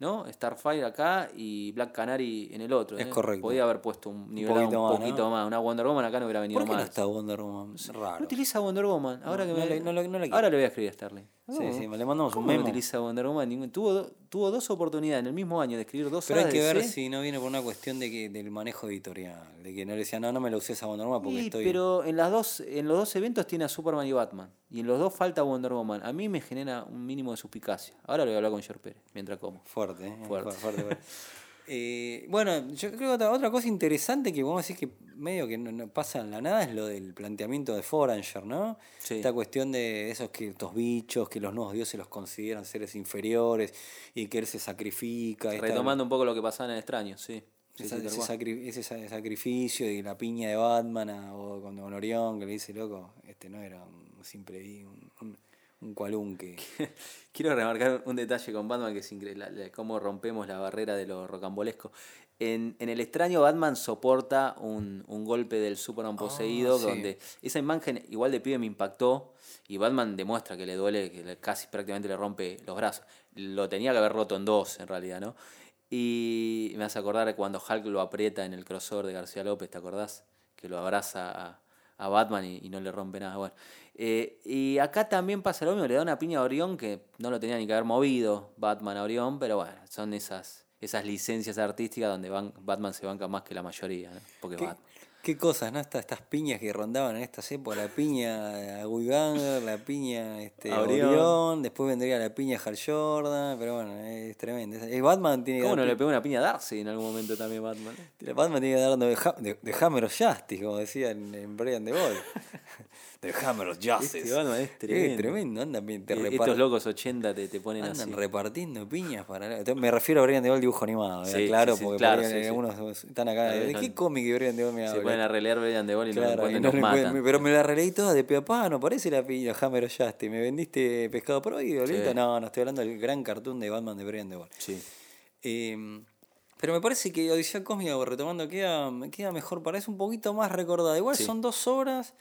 ¿No? Starfire acá y Black Canary en el otro. Es ¿eh? correcto. Podía haber puesto un nivel un poquito, un poquito más, Una Wonder Woman acá no hubiera venido ¿Por qué más. no está Wonder Woman? Raro. No utiliza Wonder Woman. Ahora no, que me... le, no, no le Ahora le voy a escribir a Starling. Sí, sí, le mandamos un ¿Cómo memo. no utiliza Wonder Woman? Tuvo, tuvo dos oportunidades en el mismo año de escribir dos Pero hay que ver C. si no viene por una cuestión de que, del manejo editorial. De que no le decía, no, no me lo uses a Wonder Woman porque Sí, estoy. pero en, las dos, en los dos eventos tiene a Superman y Batman. Y en los dos falta Wonder Woman. A mí me genera un mínimo de suspicacia. Ahora lo voy a hablar con George Pérez, mientras como. Fuerte, ¿eh? Fuerte. fuerte, fuerte. Eh, bueno, yo creo que otra, otra cosa interesante que vamos a decir que medio que no, no pasa en la nada es lo del planteamiento de Foranger, ¿no? Sí. Esta cuestión de esos que estos bichos, que los nuevos dioses los consideran seres inferiores y que él se sacrifica. esta- Retomando un poco lo que pasaba en el extraño, sí. Sí, esa- sí, tal ese, sacri- sacrificio y la piña de Batman a- o con Don Orión que le dice, loco, este no era un simple un, un, un cualunque. Quiero remarcar un detalle con Batman que es increíble, cómo rompemos la barrera de lo rocambolesco. En, en el extraño Batman soporta un, un golpe del Superman poseído, Ah, sí. donde esa imagen igual de pibe me impactó y Batman demuestra que le duele, que casi prácticamente le rompe los brazos. Lo tenía que haber roto en dos en realidad, ¿no? Y me hace acordar cuando Hulk lo aprieta en el crossover de García López, ¿te acordás? Que lo abraza a, a Batman y, y no le rompe nada. Bueno, eh, y acá también pasa lo mismo, le da una piña a Orión que no lo tenía ni que haber movido Batman a Orión, pero bueno, son esas, esas licencias artísticas donde van, Batman se banca más que la mayoría, ¿no? porque ¿Qué, Batman. qué cosas, ¿no? Estas, estas piñas que rondaban en estas épocas, la piña a Guiganger, la piña este, A Orión. Orión. después vendría la piña Hal Jordan, pero bueno, es tremendo. Es- Batman tiene que ¿Cómo no dar le pegó una piña a Darcy en algún momento también Batman? Batman tiene que dar de, de, de Hammer of Justice, como decía en, en Brian de Ball. de Hammer of Justice. Este Batman es Es tremendo. tremendo, andan bien, te Eh, Estos locos 80 te, te ponen Andan así. repartiendo piñas para. Me refiero a Brian de Ball dibujo animado, ¿eh? Sí, claro, sí, sí, porque claro, algunos están acá. ¿De no- qué cómic de Brian de Ball me Se habla? pueden a relear Brian de Ball y no Claro, encuentran y no nos matan. pero me la releí toda de papá, no parece la piña Hammer o Justice. ¿Me vendiste pescado prohibido? No, no estoy hablando del gran cartoon de Batman de Brian de Ball. Sí. Eh, pero me parece que Odisea Cósmica, retomando, queda, queda mejor para eso, un poquito más recordada. Igual Sí. son dos obras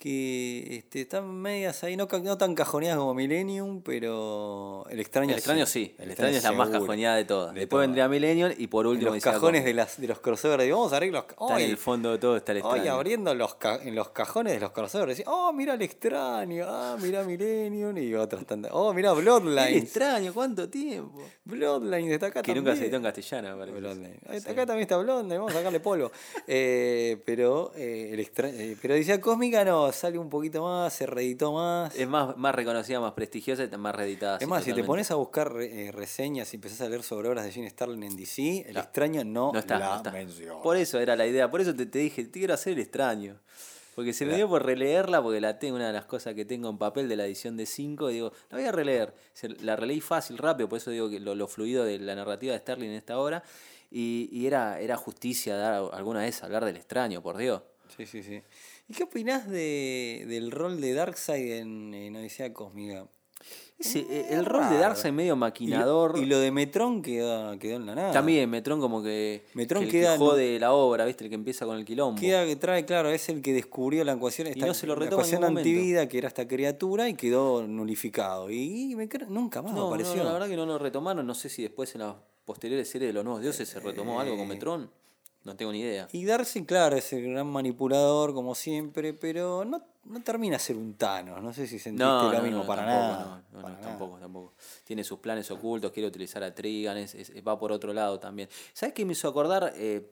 que este, están medias ahí, no, no tan cajoneadas como Millennium, pero el extraño El extraño sí, el, El extraño es la más cajoneada de todas. De Después todas. vendría Millennium y por En último los decía cajones de, las, de los crossovers, digo, vamos a abrir los Está en el fondo de todo está el Hoy extraño. abriendo los en los cajones de los crossovers, decís, oh, mira el extraño, ah, mira Millennium y otras tantas. Oh, mira El Bloodlines. extraño, ¿cuánto tiempo? Bloodlines está acá Que también. nunca se editó en castellano, parece. Bloodline. Sí. Acá también está Bloodline, vamos a sacarle polvo. Eh, pero eh, el extra... eh, pero decía Cósmica no, sale un poquito más, se reeditó más. Es más, más reconocida, más prestigiosa y más reeditada. Es sí, más, si te pones a buscar eh, reseñas y empezás a leer sobre obras de Gene Starlin en DC, el extraño no, No está, la no está. menciona. Por eso era la idea, por eso te, te dije, te quiero hacer el extraño. Porque se me dio por releerla, porque la tengo, una de las cosas que tengo en papel de la edición de 5, y digo, la voy a releer. La releí fácil, rápido, por eso digo que lo, lo fluido de la narrativa de Sterling en esta obra. Y, y era, era justicia dar alguna vez hablar del extraño, por Dios. Sí, sí, sí. ¿Y qué opinás de, del rol de Darkseid en, en Odisea Cósmica? Ese, eh, el rol de Darkseid medio maquinador. Y lo, y lo de Metron quedó, quedó en la nada. También, Metrón como que, Metrón que el queda que no- jode la obra, ¿viste? El que empieza con el quilombo. Queda que trae, claro, es el que descubrió la ecuación, esta, no se lo la retoma en ecuación antivida, que era esta criatura, y quedó nulificado. Y, me nunca más No, apareció. no, la verdad que no lo retomaron. No sé si después en las posteriores series de los nuevos dioses se retomó algo con Eh, Metrón. No tengo ni idea. Y Darcy, claro, es el gran manipulador, como siempre, pero no, no termina a ser un Thanos. No sé si sentiste No, lo no, mismo, para tampoco, nada. no, no, para no, nada. tampoco, tampoco. Tiene sus planes ocultos, quiere utilizar a Trigan, es- es- va por otro lado también. ¿Sabes qué me hizo acordar? Eh,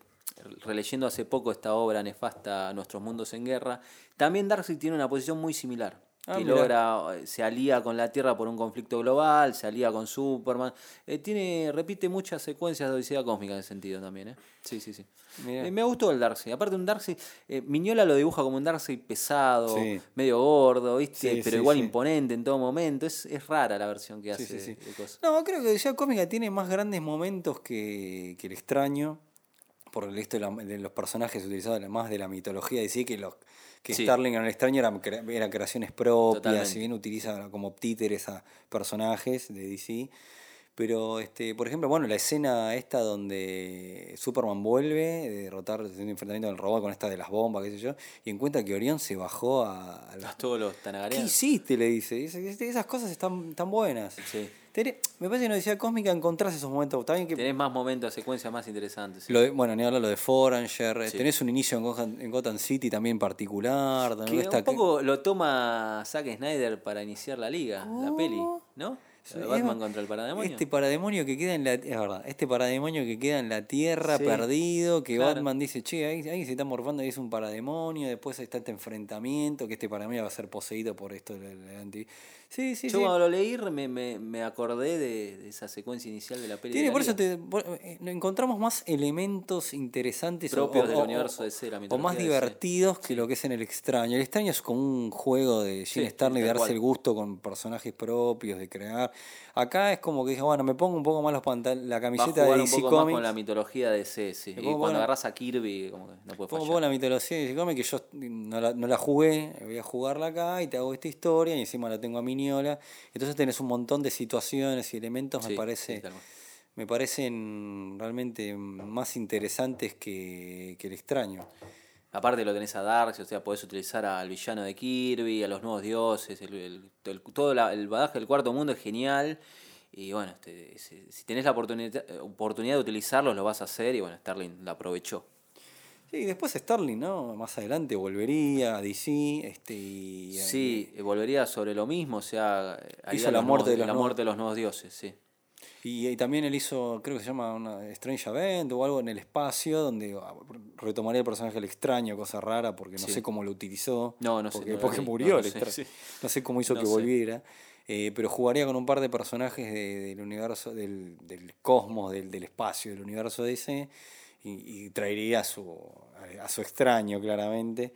releyendo hace poco esta obra nefasta, Nuestros Mundos en Guerra, también Darkseid tiene una posición muy similar. Ah, que mirá. logra, eh, se alía con la Tierra por un conflicto global, se alía con Superman. Eh, tiene, repite muchas secuencias de Odisea Cósmica en ese sentido también, ¿eh? Sí, sí, sí. Eh, me gustó el Darkseid. Aparte un Darkseid, eh, Miñola lo dibuja como un Darkseid pesado, Sí. medio gordo, ¿viste? Sí, Pero sí, igual imponente en todo momento. Es, es rara la versión que hace de cosas. No, creo que Odisea Cósmica tiene más grandes momentos que, que el extraño. Por el esto de, la- de los personajes utilizados más de la mitología de sí que los que Sí. Starling en el extraño eran, eran creaciones propias, Totalmente. si bien utiliza como títeres a personajes de DC. Pero, este, por ejemplo, bueno, la escena esta donde Superman vuelve de derrotar de un enfrentamiento del robot con esta de las bombas, qué sé yo, y encuentra que Orión se bajó a, a las Todos los ¿Qué Tanagareans. hiciste? Le dice. Dice, "Este, Esas cosas están tan buenas. Sí. Tenés- me parece que en Odisea Cósmica encontrás esos momentos. Bien que. Tenés más momentos, secuencias más interesantes. sí. Lo de- bueno, ni hablar lo de Foranger. eh, Sí. Tenés un inicio en Gotham, en Gotham City también particular. también Que está un poco lo toma Zack Snyder para iniciar la liga, la peli, ¿no? Es- Batman contra el parademonio. Este parademonio que queda en la. Es verdad, este parademonio que queda en la tierra, Sí, perdido, que claro. Batman dice, che, ahí, ahí se está morfando, ahí es un parademonio. Después está este enfrentamiento, que este parademonio va a ser poseído por esto del, del anti. Sí, sí, Yo sí. cuando lo leí me, me, me acordé de, de esa secuencia inicial de la peli. Tiene, de por eso te, por- eh, encontramos más elementos interesantes Propios o, del o- universo DC, la o más DC. divertidos que lo que es en el extraño. El extraño es como un juego de Gene Sí, Starling de darse cual. el gusto con personajes propios, de crear. Acá es como que dije, bueno, me pongo un poco más los pantalones, la camiseta de jugar un DC poco más con la mitología de DC, sí. Me Y pongo cuando una- agarras a Kirby, como que no puede Pongo fallar. poco la mitología de DC Comics que yo no la, no la jugué, voy a jugarla acá y te hago esta historia y encima la tengo a Entonces tenés un montón de situaciones y elementos, Sí, me parece me parecen realmente más interesantes que, que el extraño. Aparte lo tenés a Darkseid, o sea, podés utilizar al villano de Kirby, a los nuevos dioses, el, el- el- todo la- el badaje del cuarto mundo es genial. Y bueno, este, si, si tenés la oportunidad, oportunidad de utilizarlos, lo vas a hacer. Y bueno, Starling la aprovechó. Sí, después Starling, ¿no? Más adelante volvería a DC, este y, Sí, eh, volvería sobre lo mismo, o sea, Hizo la muerte de nuevos- los la nuevos- muerte de los nuevos dioses, sí. y, y también él hizo, creo que se llama una Strange Event o algo en el espacio, donde ah, retomaría el personaje el extraño, cosa rara, porque no Sí. sé cómo lo utilizó. No, no sé, no porque murió no el sé, extra- sí. No sé cómo hizo No que sé. volviera. eh, pero jugaría con un par de personajes de- del universo, del, del cosmos, del, del espacio, del universo DC, y, y traería a su, a su extraño, claramente.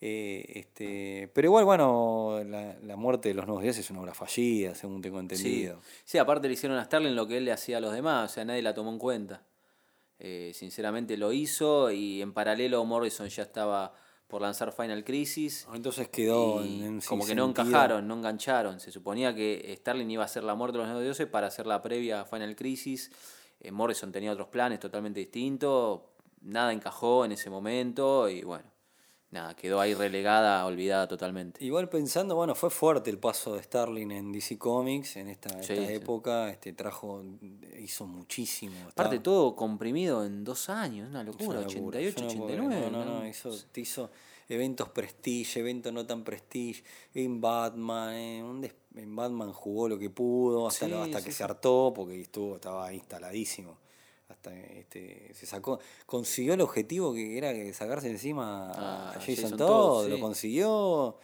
Eh, este, pero igual, bueno, la, la muerte de los nuevos dioses es una obra fallida, según tengo Sí. entendido. sí, aparte le hicieron a Starling lo que él le hacía a los demás, o sea, nadie la tomó en cuenta. Eh, sinceramente lo hizo y en paralelo Morrison ya estaba por lanzar Final Crisis. Entonces quedó y en, en como que no encajaron, no engancharon. Se suponía que Starling iba a ser la muerte de los nuevos dioses para hacer la previa a Final Crisis. Eh, Morrison tenía otros planes totalmente distintos. Nada encajó en ese momento y bueno, nada, quedó ahí relegada, olvidada totalmente. Igual pensando, bueno, fue fuerte el paso de Starling en DC Comics en esta, Sí, esta sí. época, este trajo, hizo muchísimo. Aparte estaba- todo comprimido en dos años, una locura, una locura, 88, yo no puedo 89. creer, No, no, no, hizo, te hizo eventos prestige, eventos no tan prestige, en Batman, en, Batman jugó lo que pudo, hasta, Sí, lo- hasta sí, que sí. se hartó, porque estuvo, estaba instaladísimo. Hasta este, se sacó, consiguió el objetivo que era sacarse encima a Ah, Jason, Jason Todd, lo consiguió.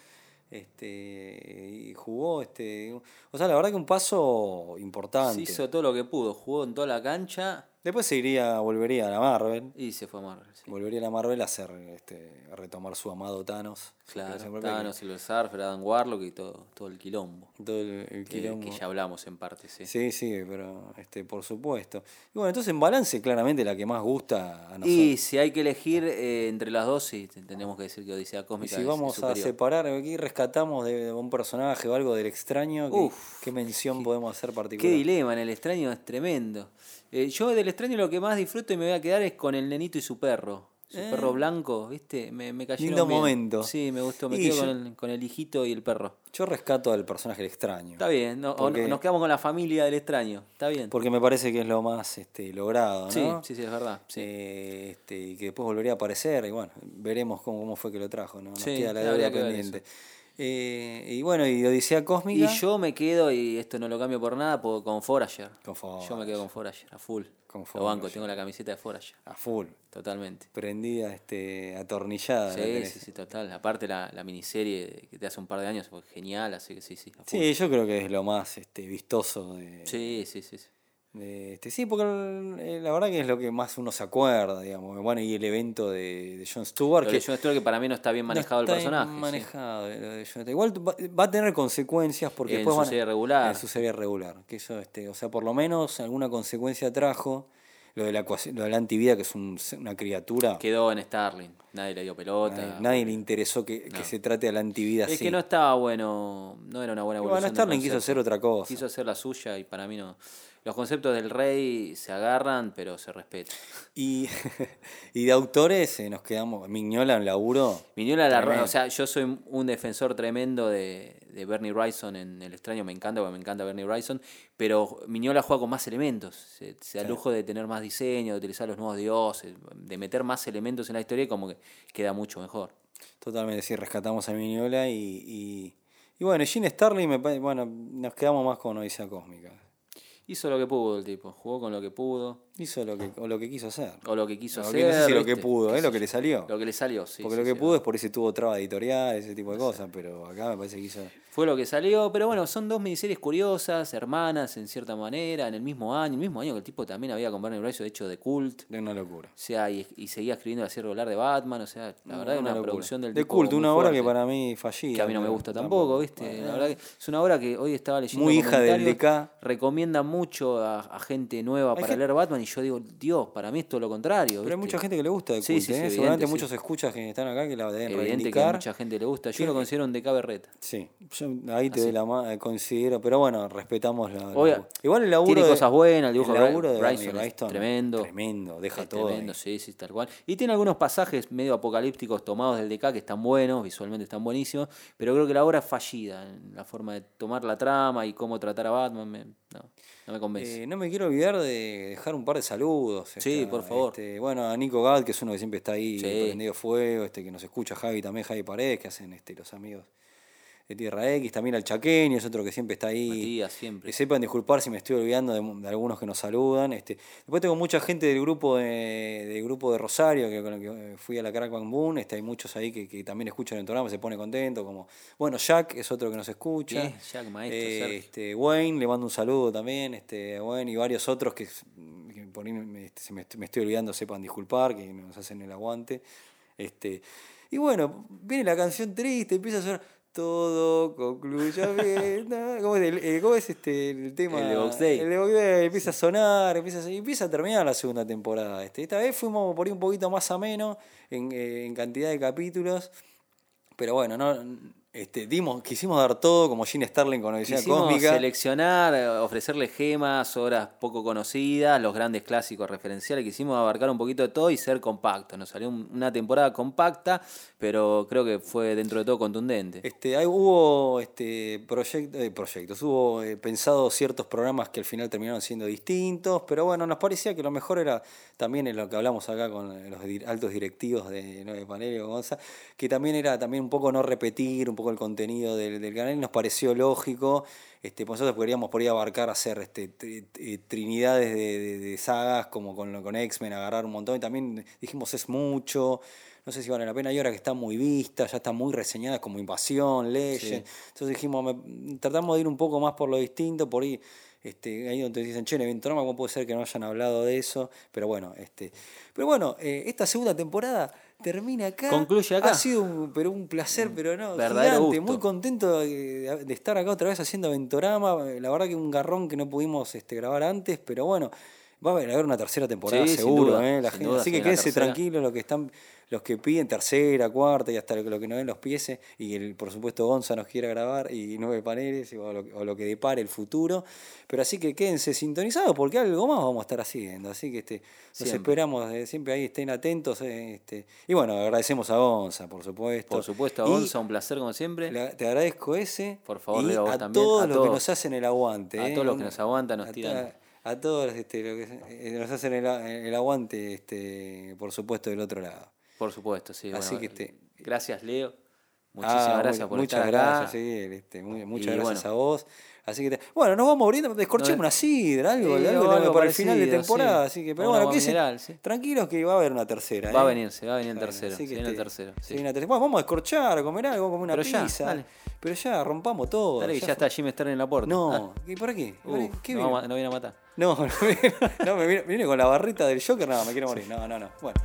Este, y jugó, este, o sea, la verdad que un paso Se importante. hizo todo lo que pudo, jugó en toda la cancha Después se iría, volvería a la Marvel. y se fue a Marvel. sí. Volvería a la Marvel a hacer, este, a retomar su amado Thanos. Claro, Que Thanos, Silver Surfer, Adam Warlock y todo, todo el quilombo. Todo el, el Que, quilombo. que ya hablamos en parte, sí. Sí, sí, pero este, por supuesto. Y bueno, entonces en balance, claramente la que más gusta a nosotros. Y si hay que elegir eh, entre las dos, sí, te- tenemos que decir que Odisea Y Cósmica si es- vamos es a separar, aquí rescatamos de, de un personaje o algo del extraño, ¿qué, Uf, qué mención podemos hacer Qué particular? dilema, en el extraño es tremendo. Eh, yo del extraño lo que más disfruto y me voy a quedar es con el nenito y su perro. Su perro blanco, ¿viste? Me, me cayeron Lindo bien. momento. Sí, me gustó. Me Y quedo yo- con, el, con el hijito y el perro. Yo rescato al personaje el extraño. Está bien, no- o nos quedamos con la familia del extraño. Está bien. Porque me parece que es lo más este, logrado, ¿no? Sí, sí, sí, es verdad. Sí. Eh, este, y que después volvería a aparecer, y bueno, veremos cómo, cómo fue que lo trajo, ¿no? Nos Sí, queda la deuda pendiente. Eh, y bueno, y Odisea Y Cósmica. yo me quedo, y esto no lo cambio por nada, por- con Forager. Con Yo me quedo con Forager, a full. Con Lo banco, Forager. tengo la camiseta de Forager. A full, Totalmente. prendida, este, atornillada. la Sí, sí, sí, total. Aparte la, la miniserie que te hace un par de años fue genial, así que sí, sí. Sí, yo creo que es lo más este, vistoso de, Sí, sí, sí. sí. De este. Sí, porque eh, la verdad que es lo que más uno se acuerda, digamos. Bueno, y el evento de, de Jon Stewart. Que de Jon Stewart que para mí no está bien no manejado está el personaje. sí. manejado, de Stewart. Igual va, va a tener consecuencias porque En después su van serie regular. En su serie regular. Que eso, este, o sea, por lo menos alguna consecuencia trajo. Lo de la, lo de la antivida, que es un- una criatura. Quedó en Starling. Nadie le dio pelota. nadie, nadie le interesó que, que se trate a la antivida Es así. que no estaba bueno, no era una buena evolución. bueno, Starling quiso hacer otra cosa. Quiso hacer la suya y para mí no. Los conceptos del rey se agarran, pero se respetan. Y, y de autores eh, nos quedamos. Mignola en laburo. Miñola la o sea, yo soy un defensor tremendo de, de Bernie Wrightson en El extraño, me encanta, porque me encanta Bernie Wrightson, pero Miñola juega con más elementos, se, se da lujo de tener más diseño, de utilizar los nuevos dioses, de meter más elementos en la historia y como que queda mucho mejor. Totalmente, sí, rescatamos a Mignola y, y, y bueno, Gene Starling, me, bueno, nos quedamos más con Odisea Cósmica. Hizo lo que pudo el tipo, jugó con lo que pudo, Hizo lo que, o lo que quiso hacer. o lo que quiso hacer. que- no sé si lo que pudo, es lo que le salió. Lo que le salió, sí. Porque sí, lo que sí, pudo es por ese tuvo traba editorial, ese tipo de cosas, pero acá me parece que hizo... Fue lo que salió, pero bueno, son dos miniseries curiosas, hermanas en cierta manera, en el mismo año, el mismo año que el tipo también había con Bernie Wrightson hecho de Cult. De una locura. O sea, y, y seguía escribiendo la serie regular de Batman, o sea, la verdad es una, locura. producción del De tipo culto, muy una obra que para mí fallida. que a mí no me gusta tampoco, ¿viste? La verdad que es una obra que hoy estaba leyendo Muy hija del DK. Recomienda mucho a, a gente nueva para gente- leer Batman y yo digo, Dios, para mí es todo lo contrario. Pero hay mucha gente que le gusta de Sí, sí, sí, ¿eh? evidente, Seguramente sí. muchos escuchas que están acá que la deben Evidente que a mucha gente le gusta. Yo lo considero un DK berreta. Sí, yo ahí te doy la mano, considero, pero bueno, respetamos la. Obvio, igual el laburo. tiene de- cosas buenas, el dibujo de laburo de Bryson es Wrightson, tremendo. Tremendo, deja Es todo. tremendo, ahí. sí, sí, tal cual. Y tiene algunos pasajes medio apocalípticos tomados del DK que están buenos, visualmente están buenísimos, pero creo que la obra es fallida en la forma de tomar la trama y cómo tratar a Batman. me- no, no me convence. Eh, no me quiero olvidar de dejar un par de saludos. Sí, por favor. este, bueno, a Nico Gad, que es uno que siempre está ahí Sí. prendido fuego, este, que nos escucha Javi también, Javi Paredes, que hacen este, los amigos de Tierra X, también al Chaqueño, es otro que siempre está ahí. Matías, siempre. Que sepan disculpar si me estoy olvidando de, de algunos que nos saludan. Este, después tengo mucha gente del grupo de, del grupo de Rosario, que con el que eh, fui a la Crack Bang Boom. Este, hay muchos ahí que, que también escuchan el programa, se pone contento. Como, bueno, Jack es otro que nos escucha. Bien, Jack, maestro, Eh, este, Wayne, le mando un saludo también. Este, Wayne y varios otros que, que por ahí me, este, se me, me estoy olvidando, sepan disculpar, que nos hacen el aguante. Este, y bueno, viene la canción triste, empieza a sonar todo concluya bien. ¿Cómo es, el, eh, cómo es este, el tema? El de Box Day. El de Box Day, empieza a sonar, empieza a, empieza a terminar la segunda temporada. Este. Esta vez fuimos por ahí un poquito más ameno en, eh, en cantidad de capítulos. Pero bueno, no, este, dimos, quisimos dar todo como Gene Starling con Odisea Quisimos Cósmica. seleccionar, eh, ofrecerle gemas, obras poco conocidas, los grandes clásicos referenciales. Quisimos abarcar un poquito de todo y ser compacto. Nos salió un- una temporada compacta, pero creo que fue dentro de todo contundente. Este, hay- hubo este, proyect- eh, proyectos, hubo eh, pensado ciertos programas que al final terminaron siendo distintos, pero bueno, nos parecía que lo mejor era también en lo que hablamos acá con los di- altos directivos de Nueve Panel y Gonza, que también era también un poco no repetir un poco el contenido del, del canal, y nos pareció lógico. Este, pues nosotros podríamos por ahí abarcar hacer este, eh, trinidades de, de- de sagas como con, con X-Men, agarrar un montón, y también dijimos es mucho. No sé si vale la pena. Hay ahora que están muy vistas, ya están muy reseñadas como Invasión, Legend. Entonces dijimos, me- tratamos de ir un poco más por lo distinto, por ahí. Este, ahí donde dicen, che, ¿cómo puede ser que no hayan hablado de eso? Pero bueno, este, pero bueno, eh, esta segunda temporada termina acá. Concluye acá. Ha sido un, pero un placer, pero no, verdadero gigante, gusto. muy contento de, de estar acá otra vez haciendo Ventorama. La verdad que un garrón que no pudimos este, grabar antes, pero bueno, Va a haber, a una tercera temporada, Sí, seguro, duda, ¿eh? La gente- duda, Así sí, que quédense tranquilos los que están, los que piden tercera, cuarta y hasta lo, que- lo que no den los pies. Y el, por supuesto Gonza nos quiera grabar y nueve paneles o lo, o lo que depare el futuro. Pero así que quédense sintonizados porque algo más vamos a estar haciendo. Así que este, los esperamos, eh, siempre ahí estén atentos. eh, este. Y bueno, agradecemos a Gonza, por supuesto. Por supuesto, Y Gonza, un placer como siempre. te agradezco ese. Por favor, y Leo, vos a también, todos a los que todos. nos hacen el aguante. A eh, todos los que nos aguantan, nos a tiran. A todos este, lo que, eh, nos hacen el, el aguante, este, por supuesto, del otro lado. Por supuesto, sí. Así bueno, que este- Gracias, Leo. Muchísimas Ah, gracias muy- por muchas estar acá. gracias, sí, este, muchas Y gracias bueno. a vos. Así que, te- bueno, nos vamos abriendo, descorchemos No, una sidra, algo, Sí, algo, algo para el final de temporada. sí. Así que, pero bueno, que se- mineral, sí. tranquilos que va a haber una tercera. Va a ¿eh? venir, se va a venir el tercero. así Se que viene el tercero. se. Bueno, vamos a descorchar, a comer algo, a comer una Pero ya, pizza. dale. Pero ya, rompamos todo. Dale, ya ya está Jim Stern en la puerta. No, ¿y por qué? Ah, uf, ¿Qué no, viene? no viene a matar. No, no, me viene- no, me viene, me viene con la barrita del Joker, no, me quiero morir. No, no, no. Bueno.